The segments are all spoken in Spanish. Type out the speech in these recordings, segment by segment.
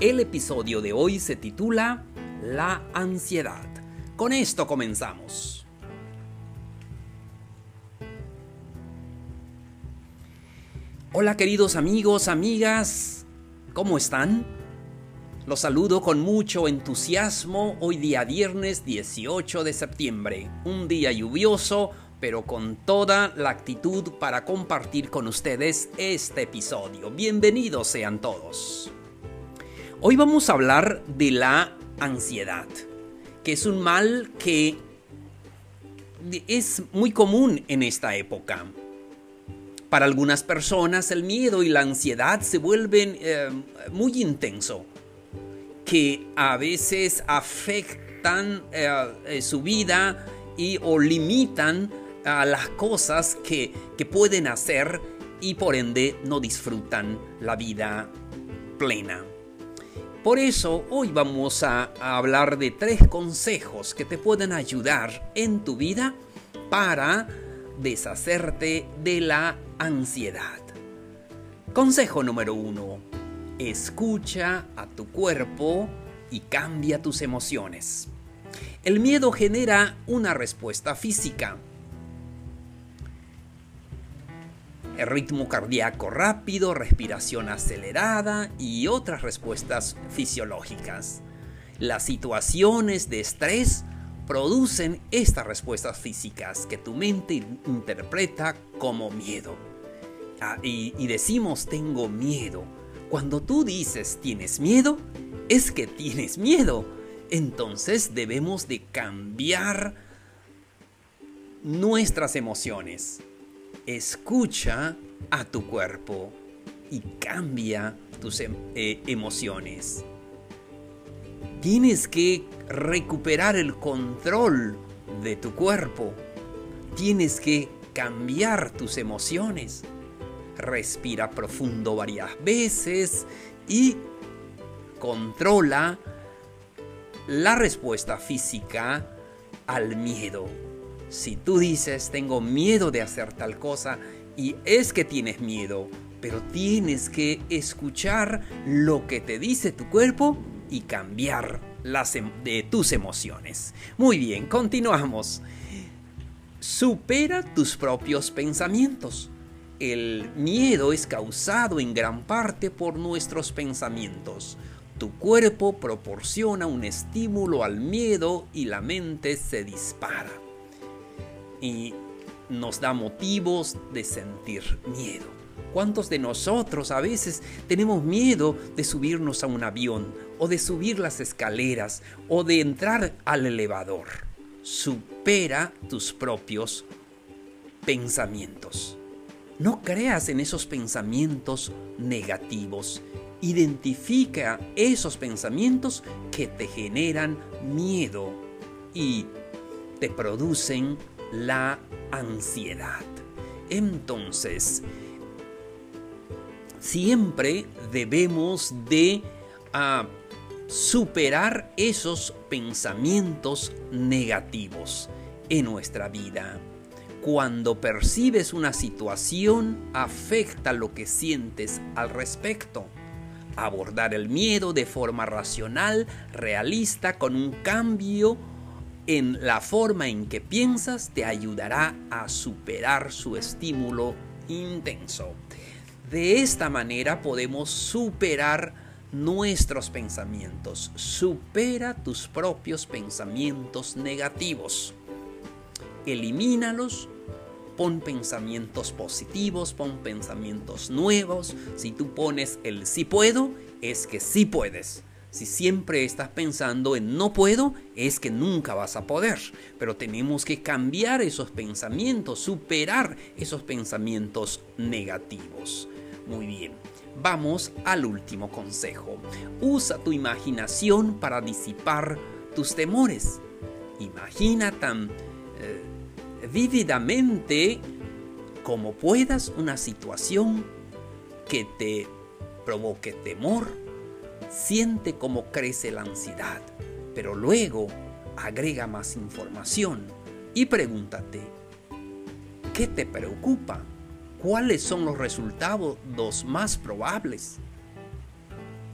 El episodio de hoy se titula La ansiedad. Con esto comenzamos. Hola queridos amigos, amigas, ¿cómo están? Los saludo con mucho entusiasmo hoy día viernes 18 de septiembre, un día lluvioso, pero con toda la actitud para compartir con ustedes este episodio. Bienvenidos sean todos. Hoy vamos a hablar de la ansiedad, que es un mal que es muy común en esta época. Para algunas personas el miedo y la ansiedad se vuelven eh, muy intenso, que a veces afectan eh, eh, su vida y o limitan a las cosas que, que pueden hacer y por ende no disfrutan la vida plena. Por eso hoy vamos a, hablar de tres consejos que te pueden ayudar en tu vida para deshacerte de la ansiedad. Consejo número uno. Escucha a tu cuerpo y cambia tus emociones. El miedo genera una respuesta física ritmo cardíaco rápido, respiración acelerada y otras respuestas fisiológicas. Las situaciones de estrés producen estas respuestas físicas que tu mente interpreta como miedo. Ah, y, y decimos tengo miedo. Cuando tú dices tienes miedo, es que tienes miedo. Entonces debemos de cambiar nuestras emociones escucha a tu cuerpo y cambia tus em, eh, emociones. Tienes que recuperar el control de tu cuerpo. Tienes que cambiar tus emociones. Respira profundo varias veces y controla la respuesta física al miedo. Si tú dices, tengo miedo de hacer tal cosa, y es que tienes miedo, pero tienes que escuchar lo que te dice tu cuerpo y cambiar las em, de tus emociones. Muy bien, continuamos. Supera tus propios pensamientos. El miedo es causado en gran parte por nuestros pensamientos. Tu cuerpo proporciona un estímulo al miedo y la mente se dispara y nos da motivos de sentir miedo. ¿Cuántos de nosotros a veces tenemos miedo de subirnos a un avión o de subir las escaleras o de entrar al elevador? Supera tus propios pensamientos. No creas en esos pensamientos negativos. Identifica esos pensamientos que te generan miedo y te producen la ansiedad. Entonces, siempre debemos de ah, superar esos pensamientos negativos en nuestra vida. Cuando percibes una situación, afecta lo que sientes al respecto. Abordar el miedo de forma racional, realista, con un cambio en la forma en que piensas te ayudará a superar su estímulo intenso. De esta manera podemos superar nuestros pensamientos. Supera tus propios pensamientos negativos. Elimínalos. Pon pensamientos positivos, pon pensamientos nuevos. Si tú pones el sí puedo, es que sí puedes. Si siempre estás pensando en no puedo, es que nunca vas a poder. Pero tenemos que cambiar esos pensamientos, superar esos pensamientos negativos. Muy bien. vamos al último consejo. Usa tu imaginación para disipar tus temores. Imagina tan eh, vívidamente como puedas una situación que te provoque temor. Siente cómo crece la ansiedad, pero luego agrega más información y pregúntate, ¿qué te preocupa? ¿Cuáles son los resultados más probables?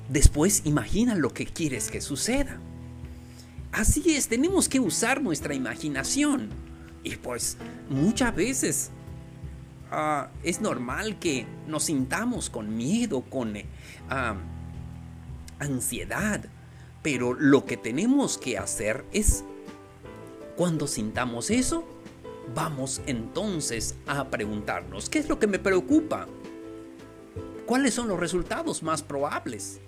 Después imagina lo que quieres que suceda. Así es, tenemos que usar nuestra imaginación. Y pues muchas veces ah, es normal que nos sintamos con miedo, con eh, ansiedad. Pero lo que tenemos que hacer es, cuando sintamos eso, vamos entonces a preguntarnos, ¿qué es lo que me preocupa? ¿Cuáles son los resultados más probables?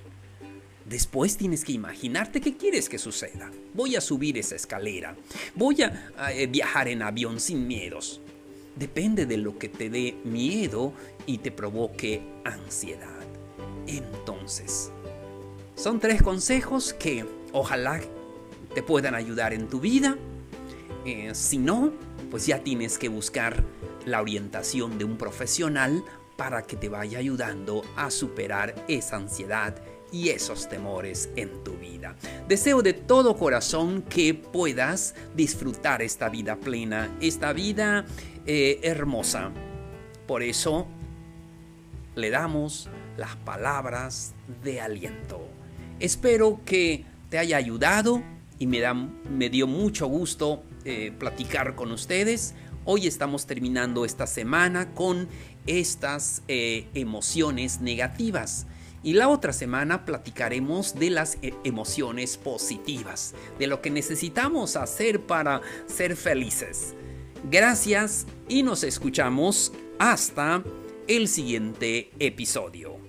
Después tienes que imaginarte qué quieres que suceda. Voy a subir esa escalera. Voy a, eh, viajar en avión sin miedos. Depende de lo que te dé miedo y te provoque ansiedad. Entonces, son tres consejos que ojalá te puedan ayudar en tu vida. Eh, si no, pues ya tienes que buscar la orientación de un profesional para que te vaya ayudando a superar esa ansiedad y esos temores en tu vida. Deseo de todo corazón que puedas disfrutar esta vida plena, esta vida eh, hermosa. Por eso le damos las palabras de aliento. Espero que te haya ayudado y me, dio mucho gusto eh, platicar con ustedes. Hoy estamos terminando esta semana con estas eh, emociones negativas. Y la otra semana platicaremos de las e-, emociones positivas, de lo que necesitamos hacer para ser felices. Gracias y nos escuchamos hasta el siguiente episodio.